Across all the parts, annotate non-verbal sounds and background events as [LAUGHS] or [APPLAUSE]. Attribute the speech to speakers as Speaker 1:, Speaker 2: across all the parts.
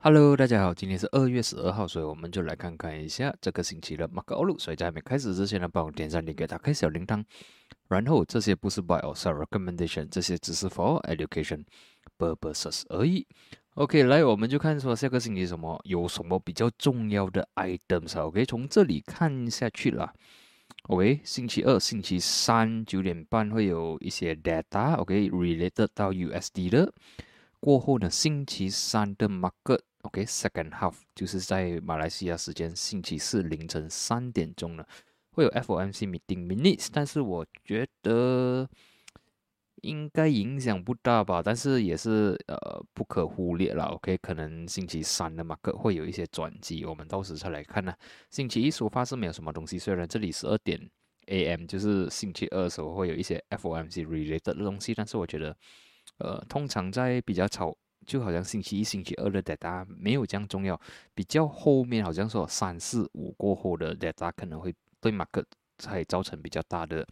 Speaker 1: Hello，大家好，今天是二月十二号，所以我们就来看看一下这个星期的马克欧路。所以在还没开始之前呢，帮我点赞、订阅、打开小铃铛。然后这些不是 buy or sell recommendation，这些只是 for education purposes 而已。OK，来，我们就看说下个星期什么有什么比较重要的 items。OK，从这里看下去啦。OK，星期二、星期三九点半会有一些 data。OK，related 到 USD 的。过后呢，星期三的 Market OK，second half 就是在马来西亚时间星期四凌晨三点钟呢，会有 FOMC meeting minutes，但是我觉得应该影响不大吧，但是也是呃不可忽略了，OK，可能星期三的 market 会有一些转机，我们到时再来看呢。星期一出发是没有什么东西，虽然这里十二点 AM 就是星期二的时候会有一些 FOMC related 的东西，但是我觉得。呃，通常在比较吵，就好像星期一、星期二的 data 没有这样重要，比较后面好像说三四五过后的 data 可能会对 market 才造成比较大的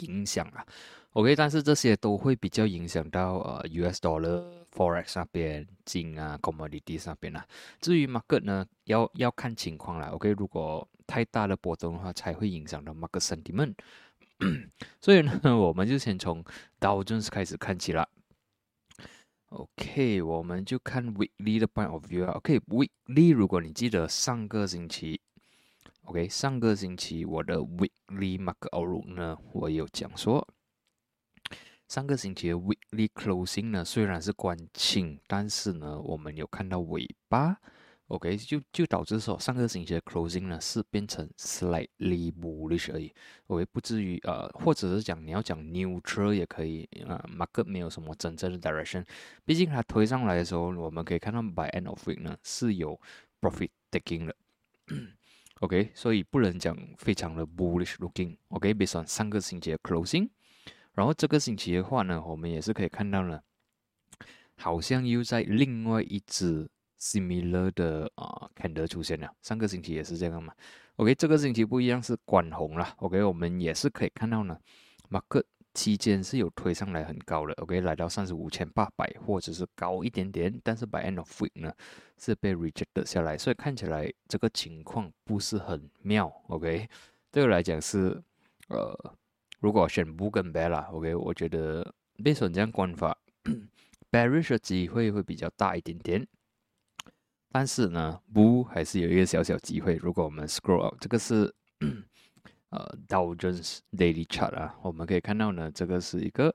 Speaker 1: 影响啊。OK，但是这些都会比较影响到呃 US dollar forex 那边金啊 commodity 那边啊。至于 market 呢，要要看情况了。OK，如果太大的波动的话，才会影响到 market sentiment。[COUGHS] 所以呢，我们就先从道琼斯开始看起了。OK，我们就看 weekly 的 point of view 啊。OK，weekly，如果你记得上个星期，OK，上个星期我的 weekly market outlook 呢，我有讲说，上个星期的 weekly closing 呢，虽然是关清，但是呢，我们有看到尾巴。OK，就就导致说上个星期的 closing 呢是变成 slightly bullish 而已，OK，不至于呃，或者是讲你要讲 neutral 也可以啊，market 没有什么真正的 direction，毕竟它推上来的时候，我们可以看到 by end of week 呢是有 profit taking 的，OK，所以不能讲非常的 bullish looking，OK，based on 上个星期的 closing，然后这个星期的话呢，我们也是可以看到呢，好像又在另外一只。Similar 的啊，candle 出现了，上个星期也是这样嘛。OK，这个星期不一样，是管红了。OK，我们也是可以看到呢，Mark 期间是有推上来很高的。OK，来到三十五千八百或者是高一点点，但是 by end of week 呢是被 rejected 下来，所以看起来这个情况不是很妙。OK，对我来讲是呃，如果选 b 跟 bear 啦，OK，我觉得被选这样观法，[COUGHS] bearish 的机会会比较大一点点。但是呢，不还是有一个小小机会。如果我们 scroll up，这个是呃 Dow Jones Daily Chart 啊，我们可以看到呢，这个是一个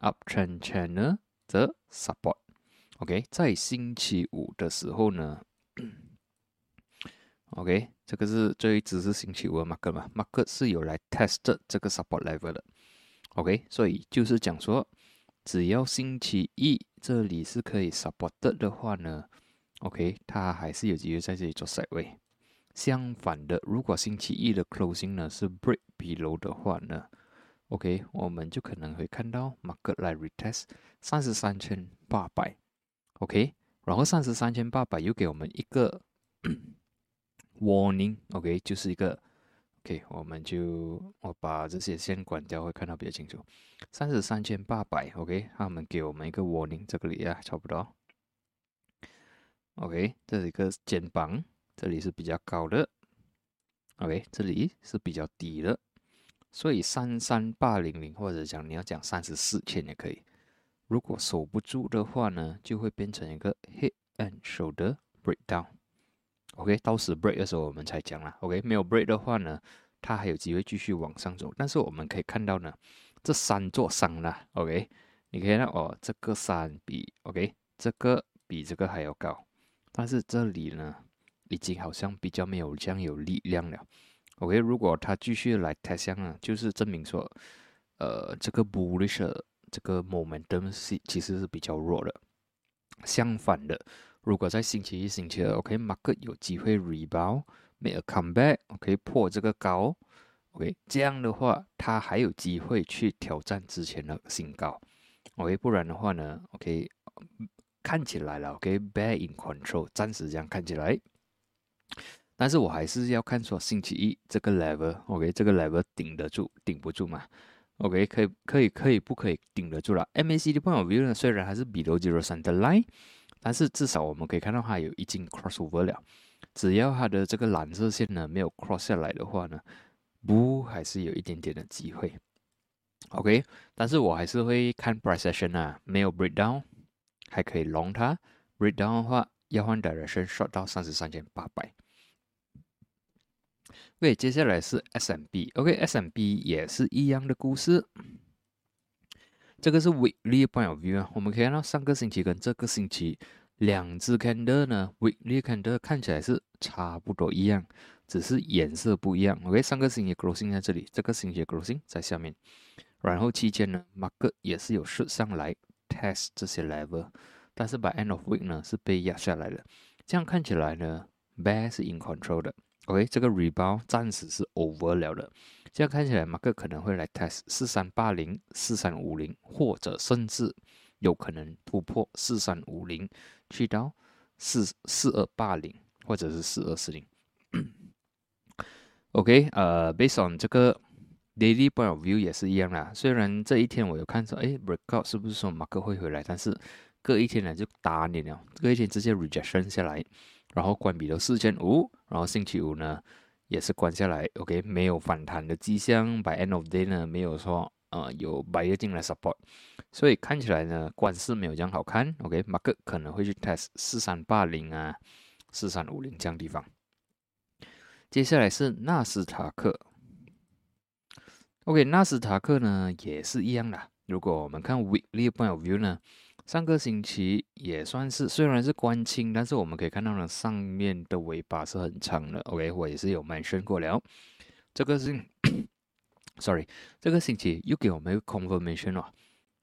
Speaker 1: uptrend channel 的 support。OK，在星期五的时候呢，OK，这个是这一只是星期五的 market 嘛，market 是有来 test 这个 support level 的。OK，所以就是讲说，只要星期一这里是可以 support 的话呢。OK，它还是有机会在这里做 side way。相反的，如果星期一的 closing 呢是 break below 的话呢，OK，我们就可能会看到 market 来 retest 三十三千八百，OK，然后三十三千八百又给我们一个 [COUGHS] warning，OK，就是一个 OK，我们就我把这些先关掉，会看到比较清楚。三十三千八百，OK，他们给我们一个 warning，这个里啊差不多。OK，这是一个肩膀，这里是比较高的。OK，这里是比较低的，所以三三八零零或者讲你要讲三十四千也可以。如果守不住的话呢，就会变成一个 hit and shoulder breakdown。OK，到时 break 的时候我们才讲了。OK，没有 break 的话呢，它还有机会继续往上走。但是我们可以看到呢，这三座山啦，OK，你可以看哦，这个山比 OK 这个比这个还要高。但是这里呢，已经好像比较没有这样有力量了。OK，如果它继续来抬箱啊，就是证明说，呃，这个 bullish 这个 momentum 是其实是比较弱的。相反的，如果在星期一、星期二 ok mark 有机会 rebound，make a comeback，OK，破这个高，OK，这样的话，它还有机会去挑战之前的新高。OK，不然的话呢，OK。看起来了，OK，bear in control，暂时这样看起来，但是我还是要看说星期一这个 level，OK，这个 level 顶得住，顶不住嘛？OK，可以，可以，可以，不可以顶得住了？MACD point of view 呢，虽然还是比 zero 三的 line，但是至少我们可以看到它有已经 crossover 了。只要它的这个蓝色线呢没有 cross 下来的话呢，不还是有一点点的机会。OK，但是我还是会看 price action 啊，没有 breakdown 还可以 long 它，breakdown 的话要换 direction short 到三十三千八百。OK，接下来是 SMB，OK，SMB 也是一样的故事。这个是 weekly point of view 啊，我们可以看到上个星期跟这个星期两只 candle 呢，weekly candle 看起来是差不多一样，只是颜色不一样。OK，上个星期 closing 在这里，这个星期 closing 在下面。然后期间呢，market 也是有试上来 test 这些 level，但是 by end of week 呢是被压下来的。这样看起来呢，bear 是 in control 的。OK，这个 rebound 暂时是 over 了的。这样看起来，market 可能会来 test 四三八零、四三五零，或者甚至有可能突破四三五零，去到四四二八零，或者是四二四零。[COUGHS] OK，呃，based on 这个。Daily point of view 也是一样啦。虽然这一天我有看说，哎，breakout 是不是说马克会回来？但是隔一天呢就打脸了，隔一天直接 rejection 下来，然后关闭了四千五，然后星期五呢也是关下来。OK，没有反弹的迹象。By end of day 呢没有说呃有 buyer 进来 support，所以看起来呢关势没有这样好看。OK，马克可能会去 test 四三八零啊，四三五零这样地方。接下来是纳斯达克。OK，纳斯达克呢也是一样的。如果我们看 weekly point of view 呢，上个星期也算是虽然是关清，但是我们可以看到呢上面的尾巴是很长的。OK，我也是有 mention 过了。这个是，[COUGHS] sorry，这个星期又给我们一个 confirmation 了。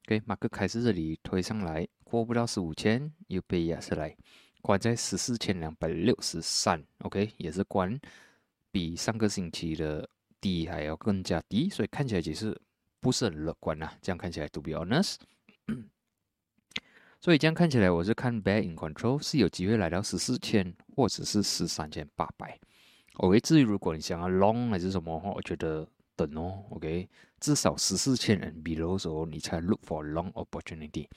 Speaker 1: OK，马克开始这里推上来，过不到十五千，又被压下来，关在十四千两百六十三。OK，也是关比上个星期的。低还要更加低，所以看起来其实不是很乐观呐。这样看起来，to be honest，[CLEARS THROAT] 所以这样看起来，我是看 Bad in control 是有机会来到十四千或者是十三千八百。OK，至于如果你想要 long 还是什么的话，我觉得等哦。OK，至少十四千人 below 时候，你才 look for long opportunity。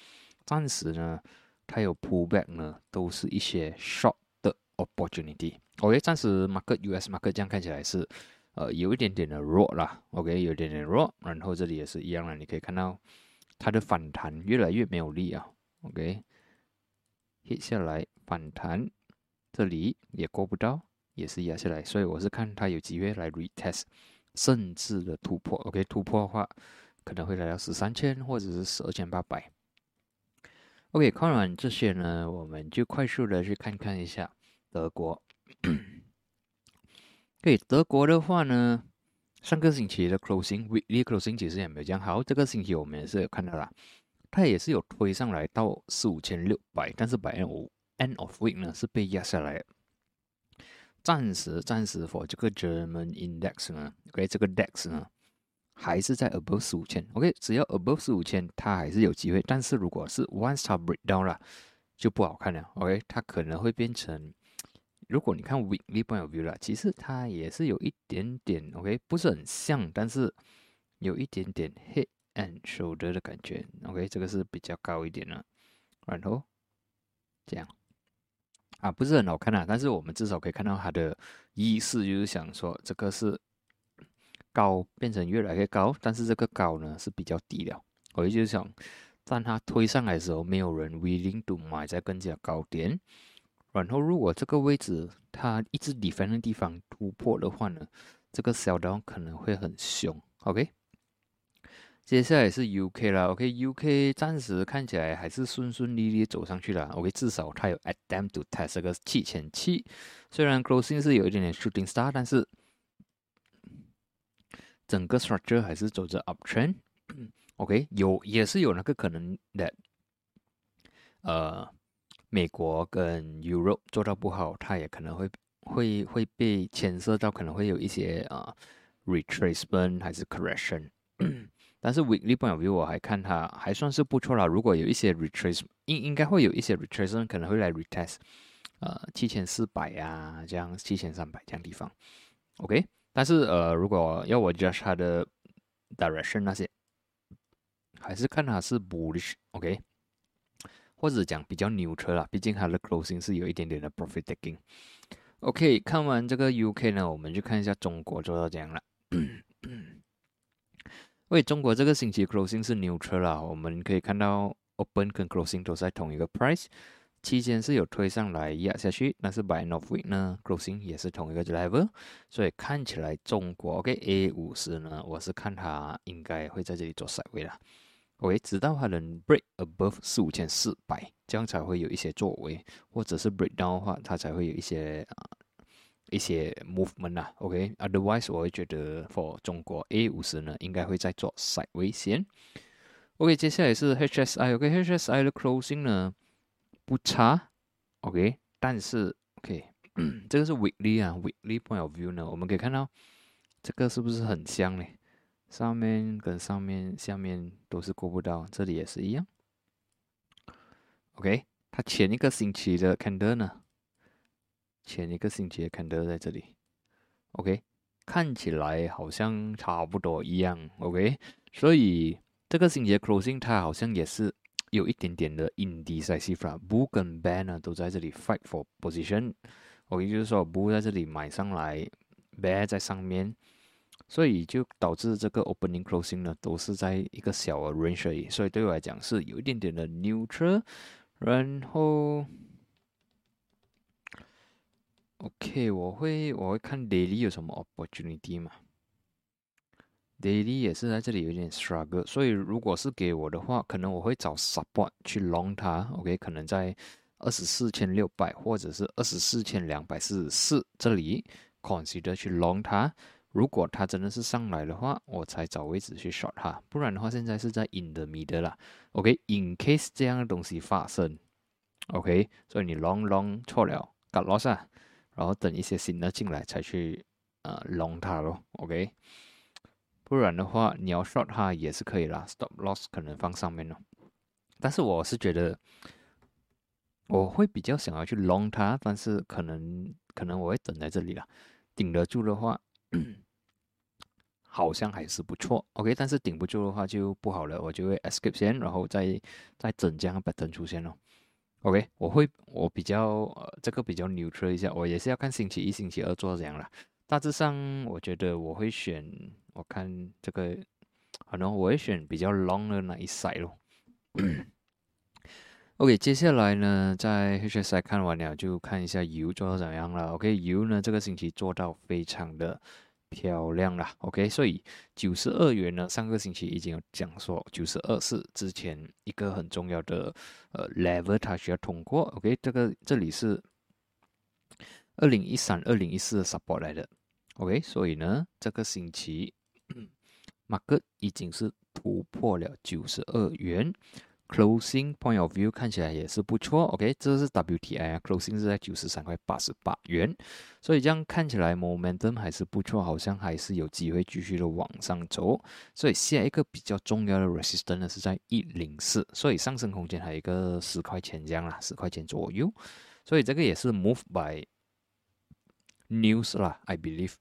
Speaker 1: 暂时呢，它有 pullback 呢，都是一些 short 的 opportunity。OK，暂时 market US market 这样看起来是。呃，有一点点的弱啦，OK，有一点点弱，然后这里也是一样的，你可以看到它的反弹越来越没有力啊，OK，hit 下来反弹，这里也过不到，也是压下来，所以我是看它有机会来 retest，甚至的突破，OK，突破的话可能会来到十三千或者是十二千八百，OK，看完这些呢，我们就快速的去看看一下德国。对德国的话呢，上个星期的 closing weekly closing 其实也没有这样好。这个星期我们也是有看到啦，它也是有推上来到四五千六百，但是百 N end of week 呢是被压下来。暂时暂时 for 这个 German index 呢，OK 这个 DAX 呢还是在 above 四五千。OK 只要 above 四五千，它还是有机会。但是如果是 one star breakdown 了，就不好看了。OK 它可能会变成。如果你看 weekly point of view 啦，其实它也是有一点点 OK，不是很像，但是有一点点 head and shoulder 的感觉 OK，这个是比较高一点的，然后这样啊，不是很好看啊，但是我们至少可以看到它的意思，就是想说这个是高变成越来越高，但是这个高呢是比较低了，我就是想，当它推上来的时候，没有人 willing to 买在更加高点。然后，如果这个位置它一直底翻的地方突破的话呢，这个小刀可能会很凶。OK，接下来是 UK 啦。OK，UK 暂时看起来还是顺顺利利走上去了。OK，至少它有 attempt to test 这个七千七，虽然 closing 是有一点点 shooting star，但是整个 structure 还是走着 uptrend。OK，有也是有那个可能的，呃。美国跟 Europe 做到不好，它也可能会会会被牵涉到，可能会有一些啊 retracement 还是 correction。但是 weekly point of view 我还看它还算是不错啦。如果有一些 retracement，应应该会有一些 retracement 可能会来 retest，呃七千四百啊这样七千三百这样地方。OK，但是呃如果要我 judge 它的 direction 那些，还是看它是 bullish。OK。或者讲比较牛车啦，毕竟它的 closing 是有一点点的 profit taking。OK，看完这个 UK 呢，我们就看一下中国做到怎样了。[COUGHS] 为中国这个星期 closing 是牛车啦，我们可以看到 open 跟 closing 都在同一个 price，期间是有推上来压下去，但是 by end of week 呢 closing 也是同一个 level，所以看起来中国 OK A 五十呢，我是看它应该会在这里做 side way 啦。OK，直到它能 break above 四五千四百，这样才会有一些作为，或者是 break down 的话，它才会有一些啊一些 movement 啊。OK，otherwise 我会觉得 for 中国 A 五十呢，应该会在做 side way 先。OK，接下来是 HSI。OK，HSI 的 closing 呢不差。OK，但是 OK，这个是 weekly 啊，weekly point of view 呢，我们可以看到这个是不是很像呢？上面跟上面、下面都是过不到，这里也是一样。OK，它前一个星期的 candle 呢？前一个星期的 candle 在这里。OK，看起来好像差不多一样。OK，所以这个星期的 closing 它好像也是有一点点的 indecisive。Bull 跟 Bear 呢都在这里 fight for position。OK，就是说 Bu 在这里买上来，Bear 在上面。所以就导致这个 opening closing 呢都是在一个小的 range 而已，所以对我来讲是有一点点的 neutral。然后，OK，我会我会看 daily 有什么 opportunity 嘛？daily 也是在这里有点 struggle，所以如果是给我的话，可能我会找 support 去 long 它。OK，可能在二十四千六百或者是二十四千两百四十四这里 consider 去 long 它。如果它真的是上来的话，我才找位置去 short 它，不然的话，现在是在 in the middle 啦。OK，in case 这样的东西发生，OK，所以你 long long 错了，got loss 啊，然后等一些新的进来才去呃 long 它咯。OK，不然的话，你要 short 它也是可以啦，stop loss 可能放上面咯。但是我是觉得我会比较想要去 long 它，但是可能可能我会等在这里啦，顶得住的话。好像还是不错，OK，但是顶不住的话就不好了，我就会 escape 先，然后再再整这样 pattern 出现咯。OK，我会我比较呃这个比较 neutral 一下，我也是要看星期一、星期二做怎样啦。大致上我觉得我会选，我看这个可能我会选比较 long 的那一 side 咯。[COUGHS] OK，接下来呢，在 HSI 看完了，就看一下油做到怎样了。OK，油呢这个星期做到非常的。漂亮啦，OK，所以九十二元呢，上个星期已经有讲说，九十二是之前一个很重要的呃 level，它需要通过，OK，这个这里是二零一三、二零一四的 support 来的，OK，所以呢，这个星期 [COUGHS] 马克已经是突破了九十二元。Closing point of view 看起来也是不错，OK，这是 WTI 啊，Closing 是在九十三块八十八元，所以这样看起来 momentum 还是不错，好像还是有机会继续的往上走。所以下一个比较重要的 resistance 呢是在一零四，所以上升空间还有一个十块钱这样啦，十块钱左右。所以这个也是 move by news 啦，I believe，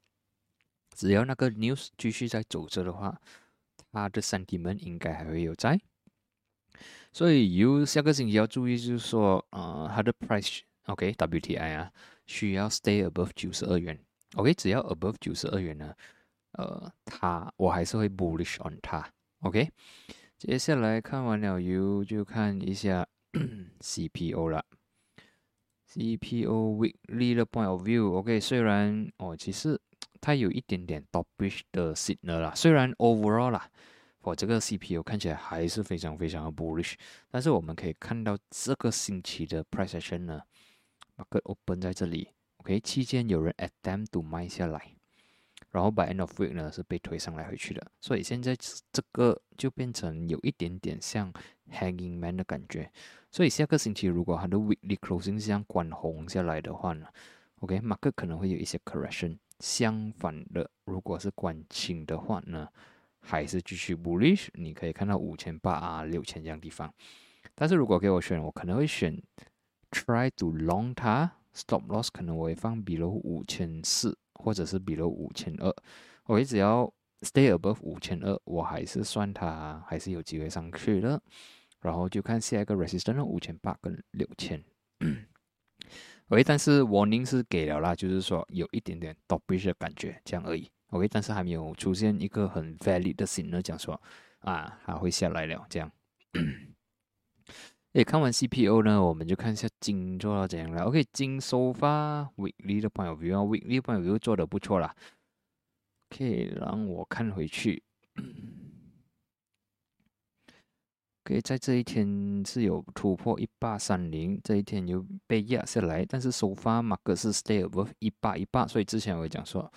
Speaker 1: 只要那个 news 继续在走着的话，它的 sentiment 应该还会有在。所以有下个星期要注意，就是说，呃，它的 price，OK，WTI 啊，需要 stay above 九十二元，OK，只要 above 九十二元呢，呃，它我还是会 bullish on 它，OK。接下来看完了油，就看一下 CPO 了，CPO weekly 的 point of view，OK，虽然哦，其实它有一点点 topish 的 signal 啦，虽然 overall 啦。我这个 CPU 看起来还是非常非常的 bullish，但是我们可以看到这个星期的 price action 呢，market open 在这里，OK，期间有人 attempt to 卖下来，然后 by end of week 呢是被推上来回去的，所以现在这个就变成有一点点像 hanging man 的感觉，所以下个星期如果它的 weekly closing 这样关红下来的话呢，OK，market 可能会有一些 correction，相反的，如果是关清的话呢？还是继续 bullish，你可以看到五千八啊、六千这样地方。但是如果给我选，我可能会选 try to long 它，stop loss 可能我会放比如五千四，或者是比如五千二。我只要 stay above 五千二，我还是算它还是有机会上去的。然后就看下一个 resistance 五千八跟六千。[COUGHS] 喂但是 warning 是给了啦，就是说有一点点 d o p i s h 的感觉，这样而已。OK，但是还没有出现一个很 valid 的 signal 讲说啊，它会下来了这样。[COUGHS] 也，看完 CPO 呢，我们就看一下金做到怎样了。OK，金收发 weekly 的 point of view，weekly point of view 做的不错啦。OK，让我看回去。[COUGHS] OK，在这一天是有突破一八三零，这一天又被压下来，但是收发马克是 stay above 一八一八，所以之前我讲说，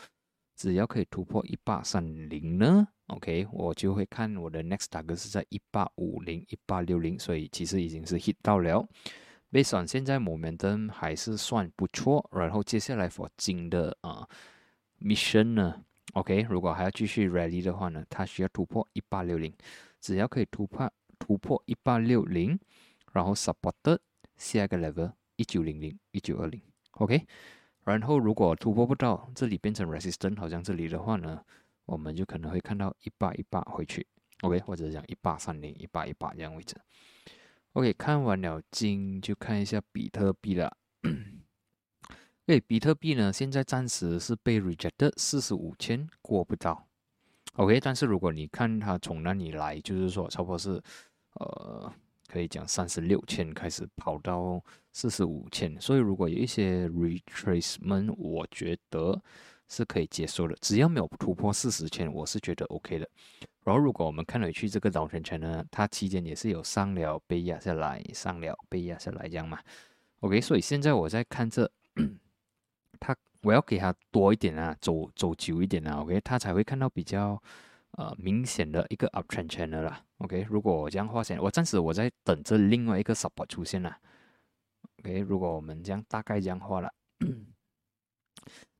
Speaker 1: 只要可以突破一八三零呢。OK，我就会看我的 next target 是在一八五零、一八六零，所以其实已经是 hit 到了。Based on 现在 momentum 还是算不错，然后接下来 for 金的啊 mission 呢，OK，如果还要继续 rally 的话呢，它需要突破一八六零，只要可以突破突破一八六零，然后 support 下一个 level 一九零零、一九二零，OK，然后如果突破不到，这里变成 resistance，好像这里的话呢。我们就可能会看到一八一八回去，OK，或者讲一八三零、一八一八这样位置。OK，看完了金，就看一下比特币了。[COUGHS] 对，比特币呢，现在暂时是被 rejected，四十五千过不到。OK，但是如果你看它从那里来，就是说差不多是，呃，可以讲三十六千开始跑到四十五千，所以如果有一些 retracement，我觉得。是可以接受的，只要没有突破四十千，我是觉得 OK 的。然后，如果我们看回去这个导圈圈呢，它期间也是有上了被压下来，上了被压下来这样嘛。OK，所以现在我在看这，[CLEARS THROAT] 它我要给它多一点啊，走走久一点啊，OK，它才会看到比较呃明显的一个 up trend channel 啦。OK，如果我这样画线，我暂时我在等着另外一个 support 出现了。OK，如果我们这样大概这样画了。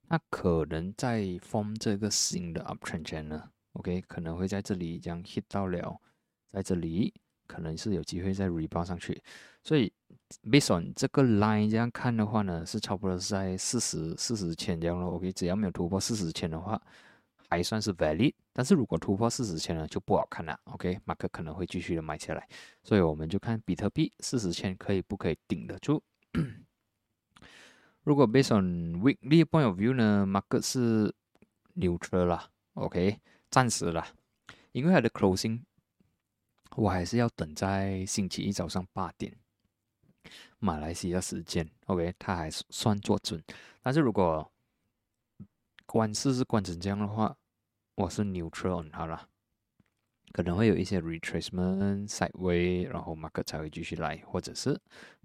Speaker 1: 那可能在 form 这个新的 uptrend 前呢，OK，可能会在这里将 hit 到了，在这里可能是有机会再 rebound 上去，所以 based on 这个 line 这样看的话呢，是差不多是在四十四十千这样咯 o k 只要没有突破四十千的话，还算是 valid，但是如果突破四十千呢，就不好看了，OK，马克可能会继续的买下来，所以我们就看比特币四十千可以不可以顶得住。如果 based on weekly point of view 呢，market 是 neutral 啦，OK，暂时啦，因为它的 closing 我还是要等在星期一早上八点，马来西亚时间，OK，它还算做准。但是如果官司是关成这样的话，我是 neutral 好了，可能会有一些 retracement sideways，然后 market 才会继续来，或者是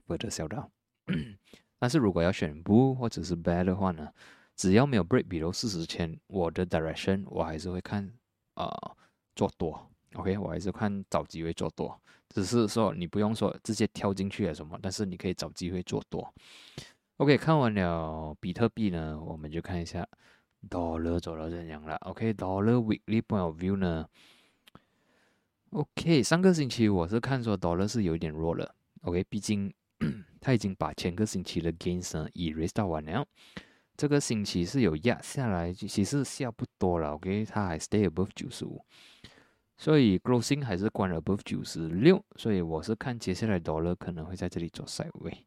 Speaker 1: further sell down。[COUGHS] 但是如果要选 bull 或者是 bear 的话呢，只要没有 break below 四十千，我的 direction 我还是会看啊做多，OK，我还是看找机会做多，只是说你不用说直接跳进去啊什么，但是你可以找机会做多。OK，看完了比特币呢，我们就看一下 dollar 走到怎样了。OK，dollar weekly point of view 呢？OK，上个星期我是看说 dollar 是有一点弱了。OK，毕竟。他已经把前个星期的 gains 呢 erase 到完了，这个星期是有压下来，其实下不多了。OK，它还 stay above 九十五，所以 closing 还是关 above 九十六，所以我是看接下来 dollar 可能会在这里做 side way。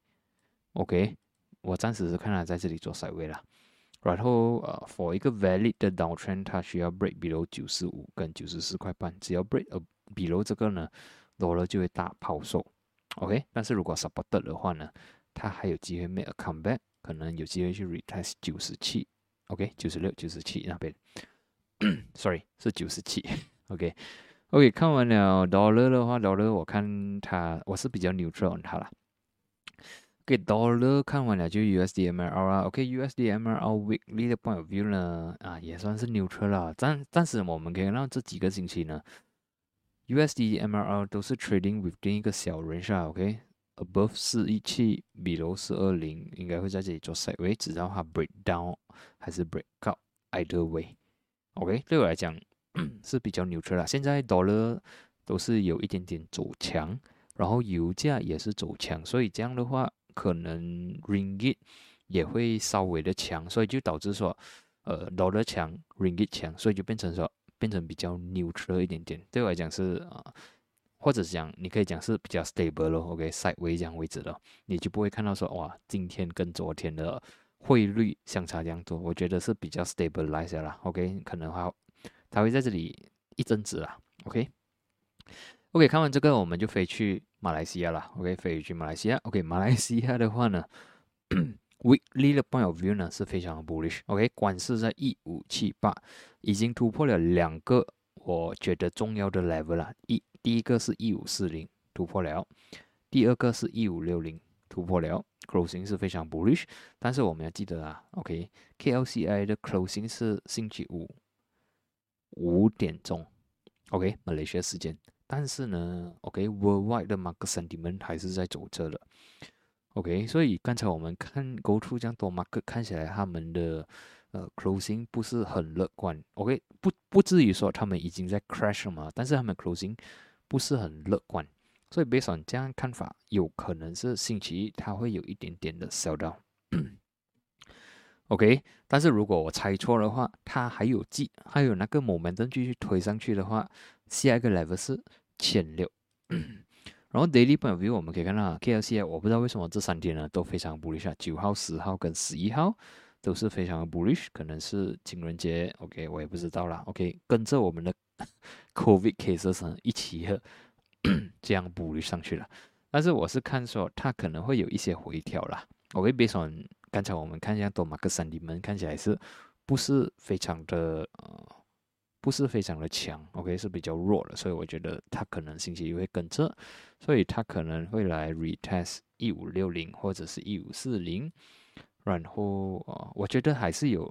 Speaker 1: OK，我暂时是看它在这里做 side way 了。然后呃，for 一个 valid 的 downtrend，它需要 break below 九十五跟九十四块半，只要 break below 这个呢，dollar 就会大抛售。OK，但是如果 support 的话呢，它还有机会 make a comeback，可能有机会去 retest 九十七，OK，九十六、九十七那边，sorry 是九十七，OK，OK，看完了 dollar 的话，dollar 我看它我是比较 neutral 它了，OK，dollar 看完了就 USD MRR 啊，OK，USD MRR weekly 的 point of view 呢，啊也算是 neutral 了，暂暂时我们可以让这几个星期呢。USD MRR 都是 trading within 一个小 range 啊，OK，above 四一七，below 四二零，应该会在这里做 side way，直到它 break down 还是 break up，either way，OK，对我来讲是比较 neutral 啦。现在 dollar 都是有一点点走强，然后油价也是走强，所以这样的话，可能 ringgit 也会稍微的强，所以就导致说，呃，dollar 强，ringgit 强，所以就变成说。变成比较 neutral 一点点，对我来讲是啊，或者讲你可以讲是比较 stable 咯，OK，sideways 这样位置咯，你就不会看到说哇，今天跟昨天的汇率相差这样多，我觉得是比较 stabilize 啦，OK，可能它它会在这里一阵子啦，OK，OK，看完这个我们就飞去马来西亚啦，OK，飞去马来西亚，OK，马来西亚的话呢。[COUGHS] Weekly 的 point of view 呢是非常 bullish，OK，管是在一五七八已经突破了两个我觉得重要的 level 啦，一第一个是一五四零突破了，第二个是一五六零突破了，closing 是非常 bullish，但是我们要记得啊，OK，KLCI 的 closing 是星期五五点钟，OK，马来西亚时间，但是呢，OK，worldwide 的 market sentiment 还是在走着的。OK，所以刚才我们看 Go To 这样多 market，看起来他们的呃 closing 不是很乐观。OK，不不至于说他们已经在 crash 了嘛，但是他们 closing 不是很乐观。所以 based on 这样看法，有可能是星期一它会有一点点的 sell down。[COUGHS] OK，但是如果我猜错的话，它还有继还有那个 momentum 继续推上去的话，下一个 level 是千六。然后 daily point of view 我们可以看到 KLCI 我不知道为什么这三天呢都非常 bullish，九号、十号跟十一号都是非常的 bullish，可能是情人节，OK 我也不知道啦，OK 跟着我们的 [LAUGHS] COVID cases 一起这样 bullish 上去了，但是我是看说它可能会有一些回调啦，OK based on 刚才我们看一下多马克三 D 门看起来是不是非常的呃。不是非常的强，OK 是比较弱的，所以我觉得它可能星期一会跟着，所以它可能会来 retest 一五六零或者是一五四零，然后啊，我觉得还是有，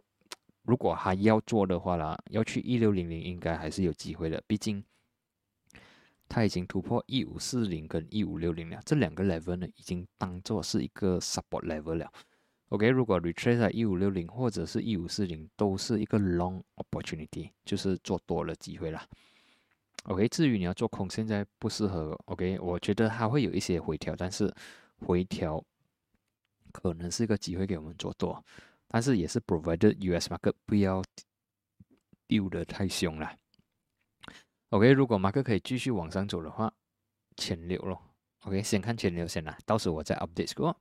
Speaker 1: 如果还要做的话啦，要去一六零零应该还是有机会的，毕竟它已经突破一五四零跟一五六零了，这两个 level 呢已经当做是一个 support level 了。OK，如果 retrace 在一五六零或者是一五四零，都是一个 long opportunity，就是做多了机会啦。OK，至于你要做空，现在不适合。OK，我觉得它会有一些回调，但是回调可能是一个机会给我们做多，但是也是 provided US market 不要丢的太凶了。OK，如果马克可以继续往上走的话，前六咯。OK，先看前六先啦，到时候我再 update 过。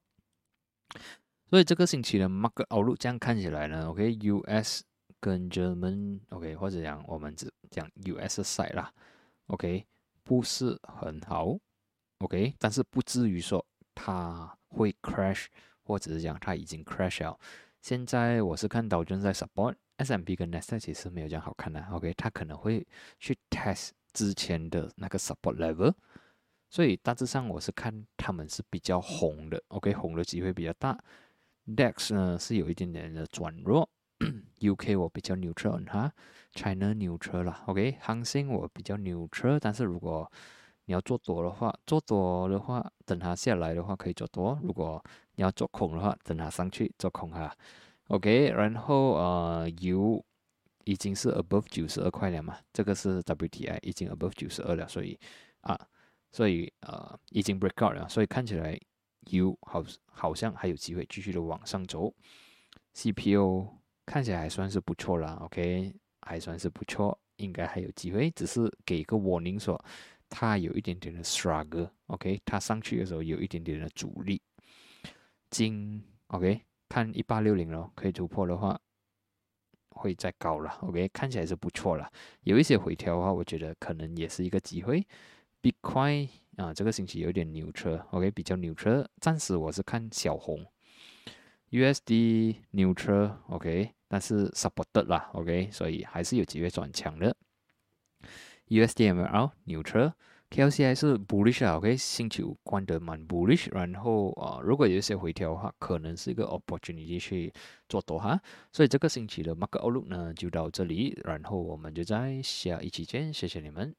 Speaker 1: 所以这个星期的 market outlook 这样看起来呢，OK，US 跟 German，OK，或者讲我们只讲 US side 啦，OK，不是很好，OK，但是不至于说它会 crash，或者是讲它已经 crash 了。现在我是看到正在 support，S&P 跟 Nasdaq 其实没有这样好看的，OK，它可能会去 test 之前的那个 support level，所以大致上我是看他们是比较红的，OK，红的机会比较大。DAX 呢是有一点点的转弱，UK 我比较 neutral 哈，China neutral 啦，OK，航星我比较 neutral，但是如果你要做多的话，做多的话，等它下来的话可以做多；如果你要做空的话，等它上去做空哈，OK，然后呃油已经是 above 九十二块了嘛，这个是 WTI 已经 above 九十二了，所以啊，所以呃已经 break out 了，所以看起来。U 好好像还有机会继续的往上走，CPU 看起来还算是不错啦，OK 还算是不错，应该还有机会，只是给一个 warning 说它有一点点的 struggle，OK 它上去的时候有一点点的阻力，金 OK 看一八六零咯，可以突破的话会再高了，OK 看起来是不错了，有一些回调的话，我觉得可能也是一个机会，Bitcoin。啊，这个星期有点牛车，OK，比较牛车。暂时我是看小红，USD 牛车，OK，但是 supported 啦，OK，所以还是有机会转强的。USDML 牛车，KLCI 是 bullish 啊，OK，星期五关得蛮 bullish，然后啊，如果有一些回调的话，可能是一个 opportunity 去做多哈。所以这个星期的 market outlook 呢就到这里，然后我们就在下一期见，谢谢你们。